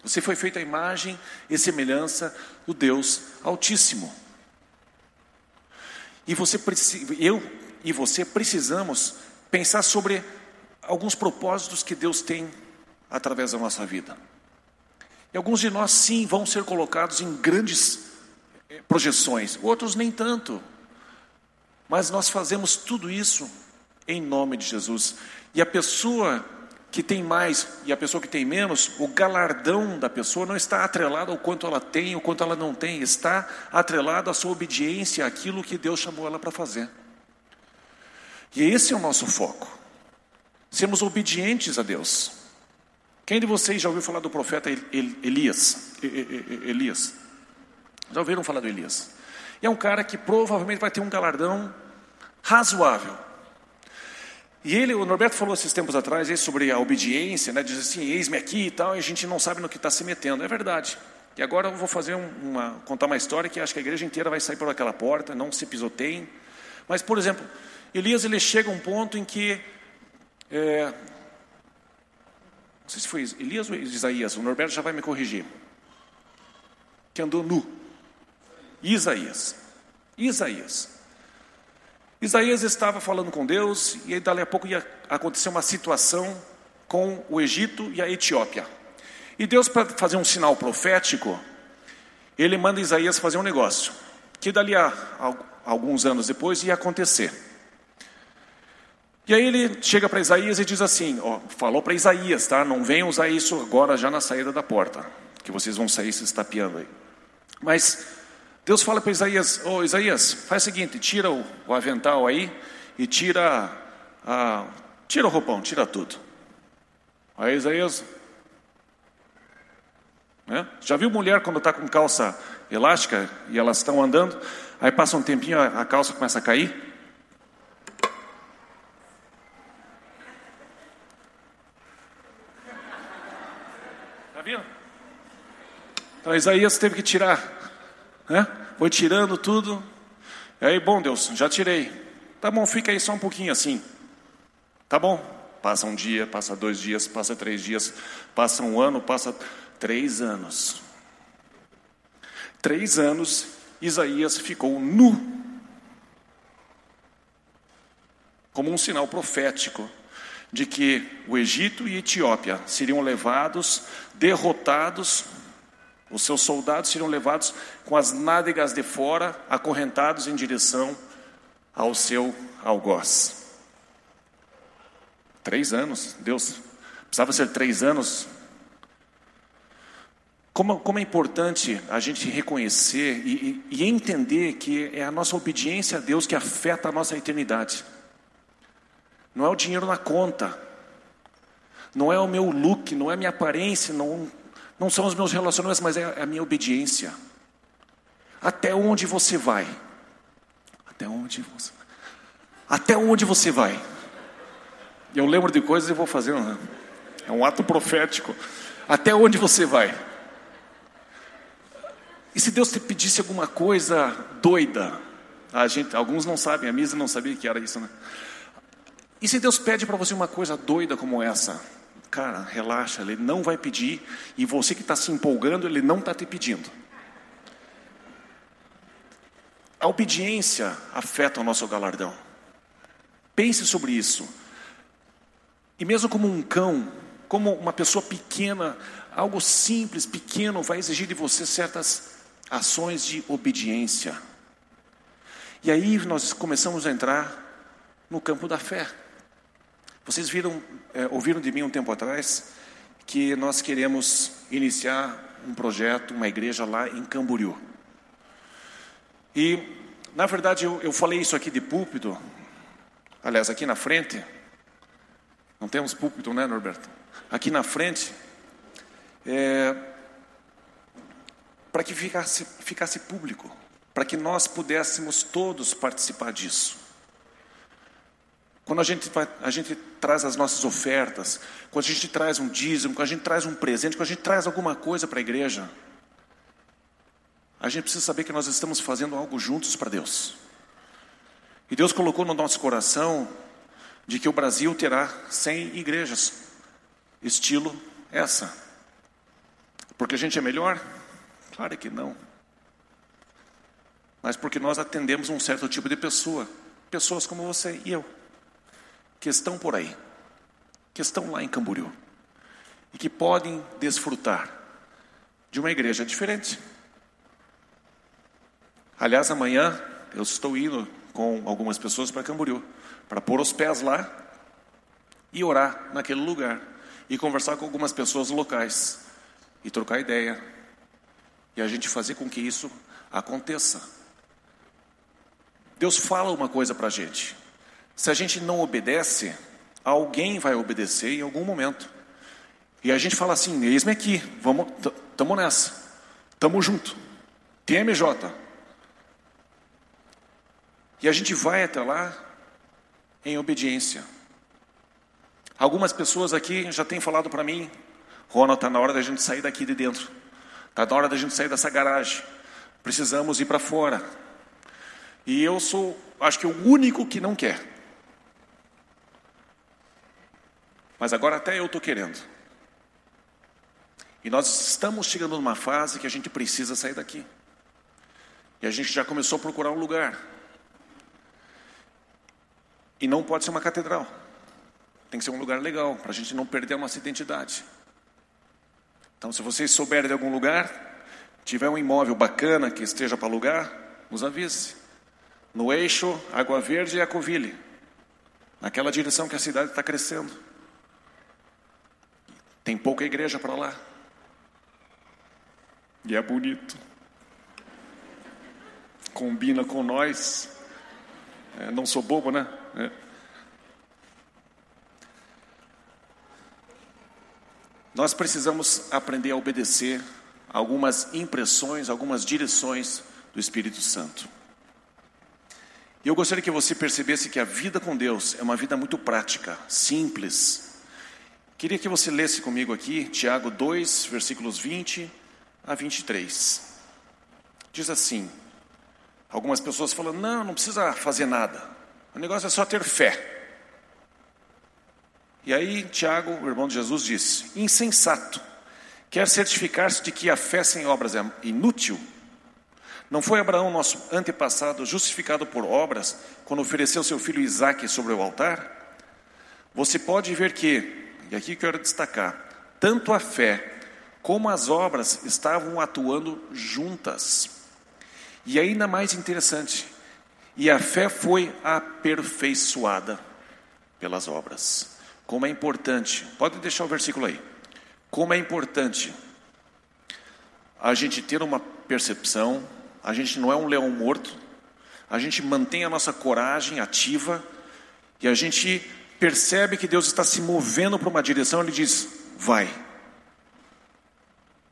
S4: Você foi feito a imagem e semelhança do Deus Altíssimo. E você eu e você precisamos pensar sobre alguns propósitos que Deus tem através da nossa vida. E alguns de nós, sim, vão ser colocados em grandes eh, projeções, outros nem tanto. Mas nós fazemos tudo isso em nome de Jesus. E a pessoa que tem mais e a pessoa que tem menos, o galardão da pessoa não está atrelado ao quanto ela tem ou quanto ela não tem, está atrelado à sua obediência àquilo que Deus chamou ela para fazer. E esse é o nosso foco. Sermos obedientes a Deus. Quem de vocês já ouviu falar do profeta Elias? Elias. Já ouviram falar do Elias? E é um cara que provavelmente vai ter um galardão razoável. E ele, o Norberto falou esses tempos atrás sobre a obediência, né? diz assim, eis-me aqui e tal, e a gente não sabe no que está se metendo. É verdade. E agora eu vou fazer uma, contar uma história que acho que a igreja inteira vai sair por aquela porta, não se pisoteiem. Mas, por exemplo, Elias ele chega a um ponto em que é, não sei se foi Elias ou Isaías, o Norberto já vai me corrigir. Que andou nu. Isaías. Isaías. Isaías estava falando com Deus e aí, dali a pouco ia acontecer uma situação com o Egito e a Etiópia. E Deus, para fazer um sinal profético, ele manda Isaías fazer um negócio, que dali a alguns anos depois ia acontecer. E aí ele chega para Isaías e diz assim: ó, falou para Isaías, tá? Não venham usar isso agora já na saída da porta, que vocês vão sair se estapeando aí. Mas Deus fala para Isaías: Ô oh, Isaías, faz o seguinte, tira o, o avental aí e tira a, tira o roupão, tira tudo. Aí Isaías, né? já viu mulher quando está com calça elástica e elas estão andando, aí passa um tempinho a, a calça começa a cair? Então Isaías teve que tirar, né? Foi tirando tudo. E aí, bom Deus, já tirei. Tá bom, fica aí só um pouquinho assim. Tá bom. Passa um dia, passa dois dias, passa três dias, passa um ano, passa três anos. Três anos, Isaías ficou nu. Como um sinal profético de que o Egito e a Etiópia seriam levados, derrotados os seus soldados seriam levados com as nádegas de fora, acorrentados em direção ao seu algoz. Três anos, Deus, precisava ser três anos. Como, como é importante a gente reconhecer e, e, e entender que é a nossa obediência a Deus que afeta a nossa eternidade. Não é o dinheiro na conta, não é o meu look, não é a minha aparência, não, não são os meus relacionamentos, mas é a minha obediência. Até onde você vai? Até onde você Até onde você vai? Eu lembro de coisas e vou fazer é um ato profético. Até onde você vai? E se Deus te pedisse alguma coisa doida? A gente, alguns não sabem, a Misa não sabia que era isso, né? E se Deus pede para você uma coisa doida como essa? Cara, relaxa, ele não vai pedir, e você que está se empolgando, ele não está te pedindo. A obediência afeta o nosso galardão. Pense sobre isso. E mesmo como um cão, como uma pessoa pequena, algo simples, pequeno, vai exigir de você certas ações de obediência. E aí nós começamos a entrar no campo da fé. Vocês viram, é, ouviram de mim um tempo atrás que nós queremos iniciar um projeto, uma igreja lá em Camboriú. E, na verdade, eu, eu falei isso aqui de púlpito, aliás, aqui na frente, não temos púlpito, né, Norberto? Aqui na frente, é, para que ficasse, ficasse público, para que nós pudéssemos todos participar disso. Quando a gente, a gente traz as nossas ofertas, quando a gente traz um dízimo, quando a gente traz um presente, quando a gente traz alguma coisa para a igreja, a gente precisa saber que nós estamos fazendo algo juntos para Deus. E Deus colocou no nosso coração de que o Brasil terá 100 igrejas, estilo essa. Porque a gente é melhor? Claro que não. Mas porque nós atendemos um certo tipo de pessoa, pessoas como você e eu que estão por aí, que estão lá em Camboriú e que podem desfrutar de uma igreja diferente. Aliás, amanhã eu estou indo com algumas pessoas para Camboriú para pôr os pés lá e orar naquele lugar e conversar com algumas pessoas locais e trocar ideia e a gente fazer com que isso aconteça. Deus fala uma coisa para a gente. Se a gente não obedece, alguém vai obedecer em algum momento. E a gente fala assim: eis-me aqui, vamos, estamos nessa, estamos junto. TMJ. E a gente vai até lá em obediência. Algumas pessoas aqui já têm falado para mim, Ronald, está na hora da gente sair daqui de dentro. Está na hora da gente sair dessa garagem. Precisamos ir para fora. E eu sou, acho que o único que não quer. Mas agora até eu estou querendo. E nós estamos chegando numa fase que a gente precisa sair daqui. E a gente já começou a procurar um lugar. E não pode ser uma catedral. Tem que ser um lugar legal, para a gente não perder a nossa identidade. Então, se vocês souberem de algum lugar, tiver um imóvel bacana que esteja para alugar, nos avise. No eixo Água Verde e Acoville. Naquela direção que a cidade está crescendo. Tem pouca igreja para lá. E é bonito. Combina com nós. É, não sou bobo, né? É. Nós precisamos aprender a obedecer algumas impressões, algumas direções do Espírito Santo. E eu gostaria que você percebesse que a vida com Deus é uma vida muito prática, simples, Queria que você lesse comigo aqui Tiago 2, versículos 20 a 23. Diz assim: algumas pessoas falam, não, não precisa fazer nada, o negócio é só ter fé. E aí Tiago, o irmão de Jesus, diz: insensato, quer certificar-se de que a fé sem obras é inútil? Não foi Abraão, nosso antepassado, justificado por obras, quando ofereceu seu filho Isaque sobre o altar? Você pode ver que e aqui quero destacar: tanto a fé como as obras estavam atuando juntas. E ainda mais interessante, e a fé foi aperfeiçoada pelas obras. Como é importante, pode deixar o versículo aí. Como é importante a gente ter uma percepção, a gente não é um leão morto, a gente mantém a nossa coragem ativa e a gente percebe que Deus está se movendo para uma direção, ele diz: vai.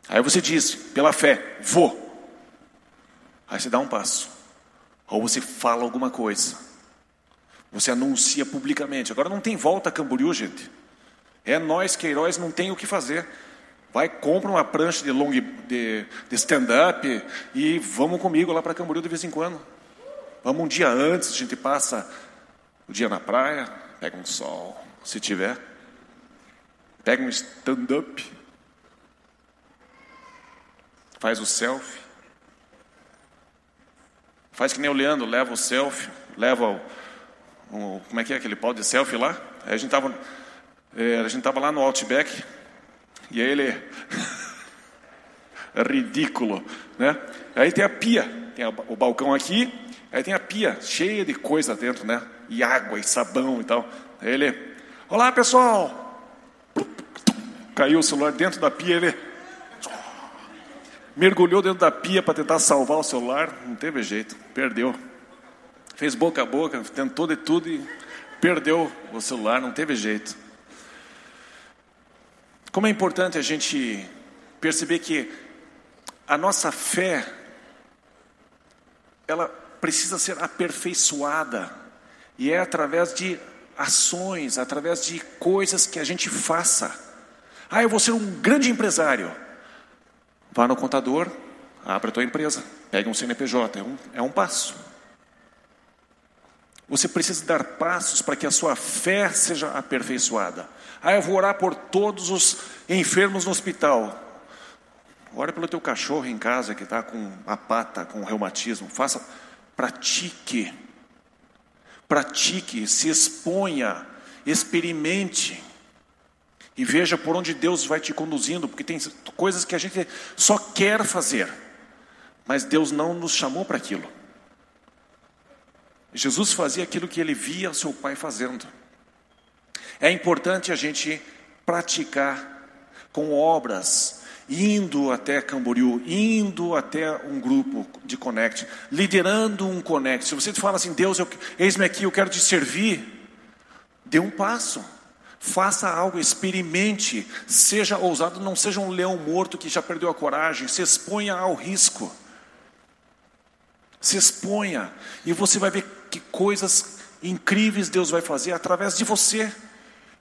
S4: Aí você diz, pela fé, vou. Aí você dá um passo. Ou você fala alguma coisa. Você anuncia publicamente. Agora não tem volta a Camboriú, gente. É nós, Queiroz, não tem o que fazer. Vai, compra uma prancha de long, de, de stand-up e vamos comigo lá para Camboriú de vez em quando. Vamos um dia antes, a gente passa o dia na praia, Pega um sol, se tiver. Pega um stand-up. Faz o selfie. Faz que nem o Leandro, leva o selfie, leva o, o como é que é aquele pau de selfie lá? Aí a gente tava, é, a gente tava lá no Outback e aí ele é ridículo, né? Aí tem a pia, tem o balcão aqui, aí tem a pia cheia de coisa dentro, né? E água e sabão e tal. Ele, olá pessoal, caiu o celular dentro da pia, ele, mergulhou dentro da pia para tentar salvar o celular, não teve jeito, perdeu. Fez boca a boca, tentou de tudo e perdeu o celular, não teve jeito. Como é importante a gente perceber que a nossa fé ela precisa ser aperfeiçoada e é através de ações, através de coisas que a gente faça. Ah, eu vou ser um grande empresário. Vá no contador, abra a tua empresa, pegue um CNPJ, é um, é um passo. Você precisa dar passos para que a sua fé seja aperfeiçoada. Ah, eu vou orar por todos os enfermos no hospital. Ore pelo teu cachorro em casa que está com a pata, com reumatismo. Faça, pratique. Pratique, se exponha, experimente. E veja por onde Deus vai te conduzindo, porque tem coisas que a gente só quer fazer, mas Deus não nos chamou para aquilo. Jesus fazia aquilo que ele via seu pai fazendo. É importante a gente praticar com obras, indo até Camboriú, indo até um grupo de Connect, liderando um Connect. Se você fala assim, Deus, eis-me aqui, eu quero te servir, dê um passo. Faça algo, experimente, seja ousado, não seja um leão morto que já perdeu a coragem, se exponha ao risco. Se exponha, e você vai ver que coisas incríveis Deus vai fazer através de você.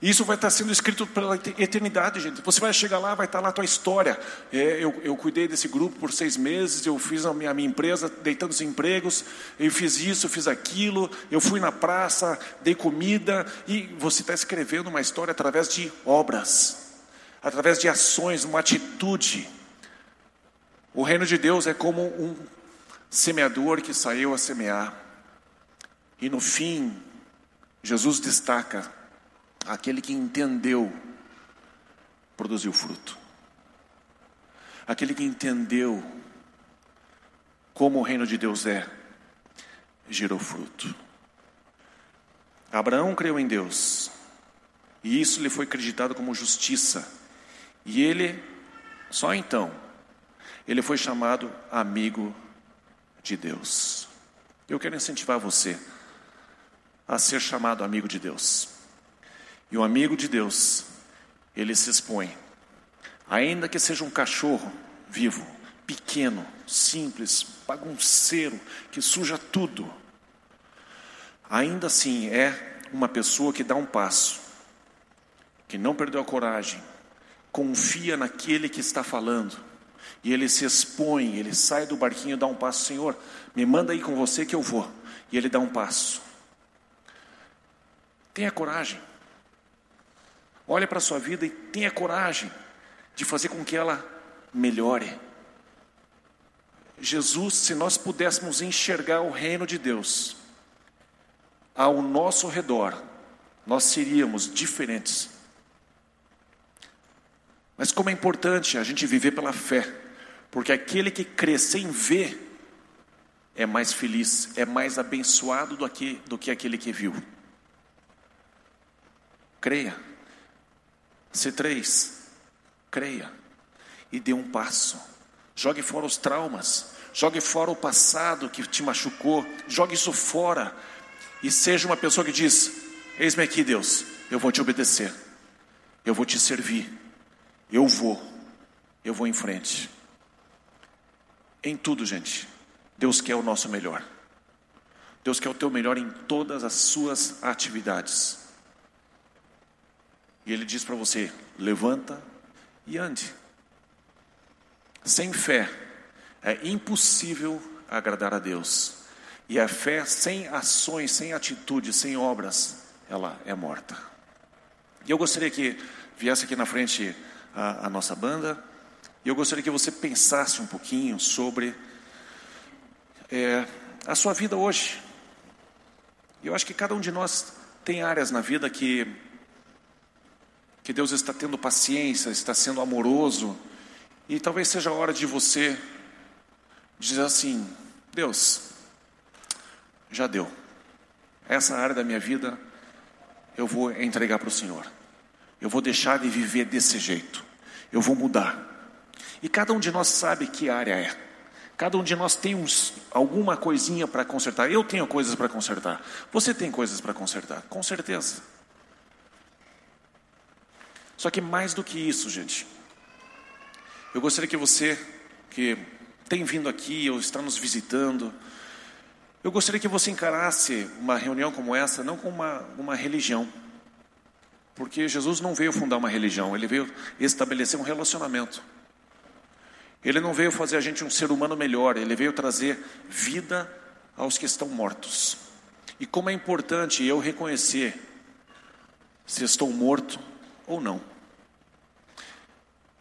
S4: Isso vai estar sendo escrito pela eternidade, gente. Você vai chegar lá, vai estar lá a tua história. É, eu, eu, cuidei desse grupo por seis meses, eu fiz a minha, a minha empresa deitando os empregos, eu fiz isso, fiz aquilo, eu fui na praça, dei comida, e você está escrevendo uma história através de obras, através de ações, uma atitude. O reino de Deus é como um semeador que saiu a semear, e no fim, Jesus destaca Aquele que entendeu, produziu fruto. Aquele que entendeu como o reino de Deus é, gerou fruto. Abraão creu em Deus, e isso lhe foi acreditado como justiça. E ele, só então, ele foi chamado amigo de Deus. Eu quero incentivar você a ser chamado amigo de Deus. E o amigo de Deus, ele se expõe, ainda que seja um cachorro vivo, pequeno, simples, bagunceiro, que suja tudo, ainda assim é uma pessoa que dá um passo, que não perdeu a coragem, confia naquele que está falando, e ele se expõe, ele sai do barquinho, dá um passo, Senhor, me manda aí com você que eu vou, e ele dá um passo. Tenha coragem. Olhe para a sua vida e tenha coragem de fazer com que ela melhore. Jesus, se nós pudéssemos enxergar o reino de Deus ao nosso redor, nós seríamos diferentes. Mas como é importante a gente viver pela fé, porque aquele que crê sem ver é mais feliz, é mais abençoado do que, do que aquele que viu. Creia. C3, creia e dê um passo. Jogue fora os traumas, jogue fora o passado que te machucou, jogue isso fora e seja uma pessoa que diz: Eis-me aqui, Deus, eu vou te obedecer, eu vou te servir, eu vou, eu vou em frente. Em tudo, gente, Deus quer o nosso melhor. Deus quer o teu melhor em todas as suas atividades. E ele diz para você: levanta e ande. Sem fé é impossível agradar a Deus. E a fé sem ações, sem atitude, sem obras, ela é morta. E eu gostaria que viesse aqui na frente a, a nossa banda. E eu gostaria que você pensasse um pouquinho sobre é, a sua vida hoje. Eu acho que cada um de nós tem áreas na vida que que Deus está tendo paciência, está sendo amoroso, e talvez seja a hora de você dizer assim: Deus, já deu, essa área da minha vida eu vou entregar para o Senhor, eu vou deixar de viver desse jeito, eu vou mudar. E cada um de nós sabe que área é. Cada um de nós tem uns, alguma coisinha para consertar. Eu tenho coisas para consertar. Você tem coisas para consertar, com certeza. Só que mais do que isso, gente, eu gostaria que você, que tem vindo aqui ou está nos visitando, eu gostaria que você encarasse uma reunião como essa não como uma, uma religião. Porque Jesus não veio fundar uma religião, ele veio estabelecer um relacionamento. Ele não veio fazer a gente um ser humano melhor, ele veio trazer vida aos que estão mortos. E como é importante eu reconhecer se estou morto ou não.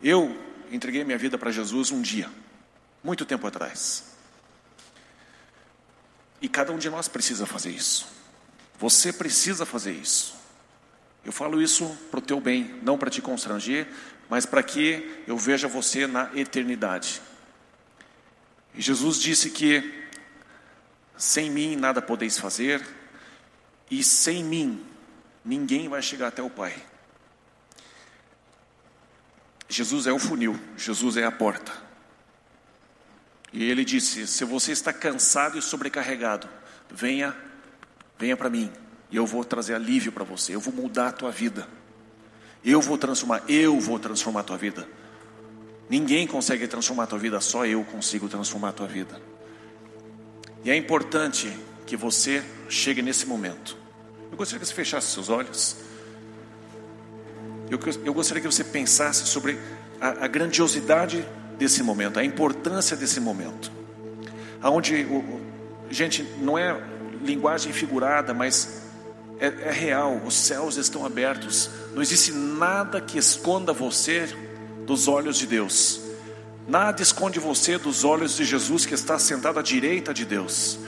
S4: Eu entreguei minha vida para Jesus um dia, muito tempo atrás. E cada um de nós precisa fazer isso. Você precisa fazer isso. Eu falo isso para o teu bem, não para te constranger, mas para que eu veja você na eternidade. E Jesus disse que sem mim nada podeis fazer, e sem mim ninguém vai chegar até o Pai. Jesus é o funil, Jesus é a porta. E ele disse: Se você está cansado e sobrecarregado, venha, venha para mim, e eu vou trazer alívio para você, eu vou mudar a tua vida. Eu vou transformar, eu vou transformar a tua vida. Ninguém consegue transformar a tua vida, só eu consigo transformar a tua vida. E é importante que você chegue nesse momento. Eu gostaria que você fechasse seus olhos. Eu, eu gostaria que você pensasse sobre a, a, grandiosidade desse momento, a importância desse momento. Onde, gente, não é linguagem figurada, mas é, é real, os céus estão abertos, não existe nada que esconda você dos olhos de Deus. Nada esconde você dos olhos de Jesus que está sentado à direita de Deus.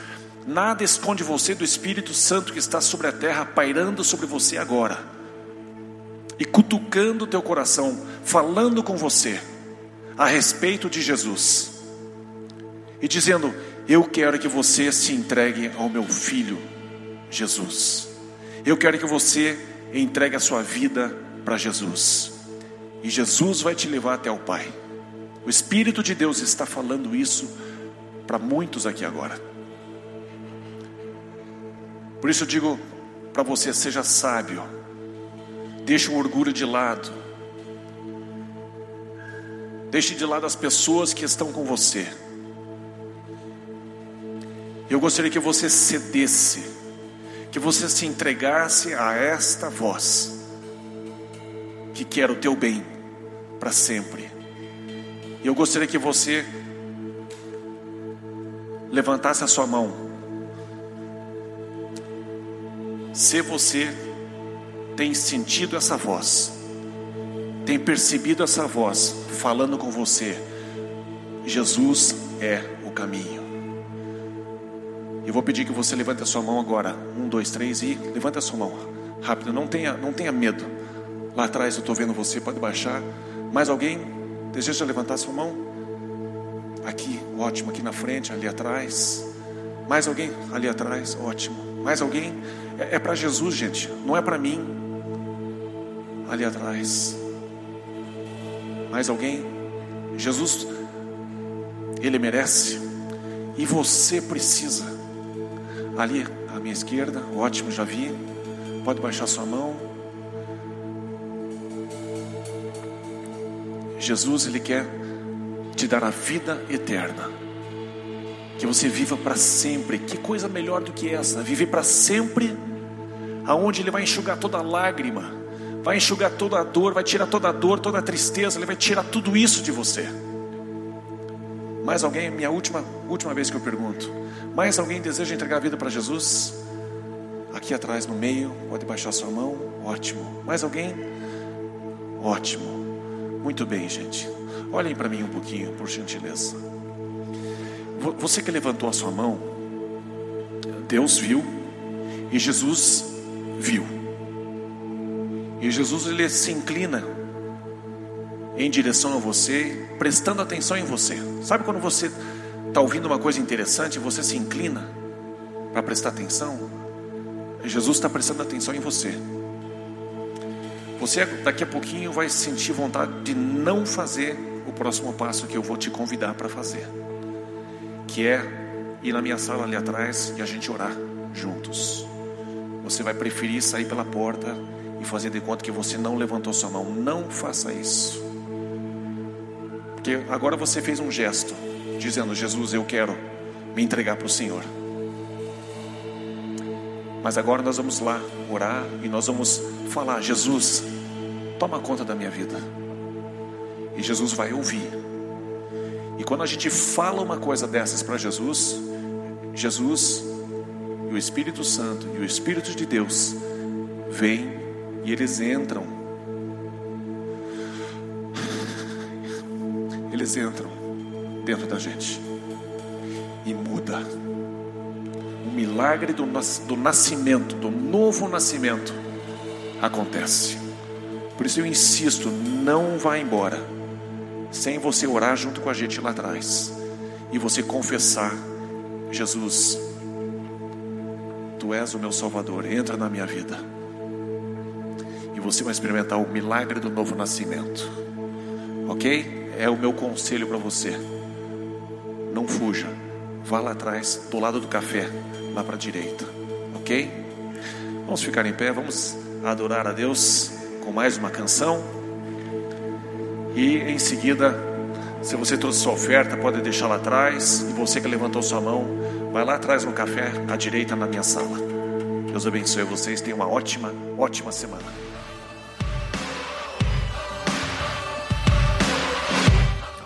S4: Nada esconde você do Espírito Santo que está sobre a terra, pairando sobre você agora e cutucando o teu coração, falando com você a respeito de Jesus e dizendo: Eu quero que você se entregue ao meu filho Jesus. Eu quero que você entregue a sua vida para Jesus. E Jesus vai te levar até o Pai. O Espírito de Deus está falando isso para muitos aqui agora. Por isso eu digo para você: seja sábio Deixe o orgulho de lado. Deixe de lado as pessoas que estão com você. Eu gostaria que você cedesse, que você se entregasse a esta voz, que quer o teu bem para sempre. Eu gostaria que você levantasse a sua mão. Se você tem sentido essa voz, tem percebido essa voz falando com você, Jesus é o caminho. Eu vou pedir que você levante a sua mão agora. Um, dois, três e levante a sua mão. Rápido, não tenha, não tenha medo. Lá atrás eu estou vendo você, pode baixar. Mais alguém deseja levantar a sua mão? Aqui, ótimo, aqui na frente, ali atrás. Mais alguém? Ali atrás, ótimo. Mais alguém? É, é para Jesus, gente, não é para mim ali atrás. Mais alguém? Jesus, Ele merece. E você precisa. Ali à minha esquerda, ótimo, já vi. Pode baixar sua mão. Jesus, Ele quer te dar a vida eterna. Que você viva para sempre. Que coisa melhor do que essa? Viver para sempre, aonde Ele vai enxugar toda lágrima vai enxugar toda a dor, vai tirar toda a dor, toda a tristeza, Ele vai tirar tudo isso de você. Mais alguém? Minha última, última vez que eu pergunto. Mais alguém deseja entregar a vida para Jesus? Aqui atrás no meio, pode baixar sua mão. Ótimo. Mais alguém? Ótimo. Muito bem, gente. Olhem para mim um pouquinho, por gentileza. Você que levantou a sua mão, Deus viu e Jesus viu. E Jesus ele se inclina em direção a você, prestando atenção em você. Sabe quando você está ouvindo uma coisa interessante e você se inclina para prestar atenção? Jesus está prestando atenção em você. Você daqui a pouquinho vai sentir vontade de não fazer o próximo passo que eu vou te convidar para fazer, que é ir na minha sala ali atrás e a gente orar juntos. Você vai preferir sair pela porta e fazer de conta que você não levantou sua mão. Não faça isso. Porque agora você fez um gesto, dizendo: Jesus, eu quero me entregar para o Senhor. Mas agora nós vamos lá orar e nós vamos falar: Jesus, toma conta da minha vida. E Jesus vai ouvir. E quando a gente fala uma coisa dessas para Jesus, Jesus e o Espírito Santo e o Espírito de Deus vêm e eles entram. Eles entram dentro da gente e muda. O milagre do, do nascimento, do novo nascimento, acontece. Por isso eu insisto, não vá embora sem você orar junto com a gente lá atrás e você confessar: Jesus, Tu és o meu Salvador, entra na minha vida você vai experimentar o milagre do novo nascimento, ok? É o meu conselho para você. Não fuja, vá lá atrás, do lado do café, lá para a direita, ok? Vamos ficar em pé, vamos adorar a Deus com mais uma canção. E em seguida, se você trouxe sua oferta, pode deixar lá atrás. E você que levantou sua mão, vai lá atrás no café, à direita na minha sala. Deus abençoe vocês. Tenham uma ótima, ótima semana.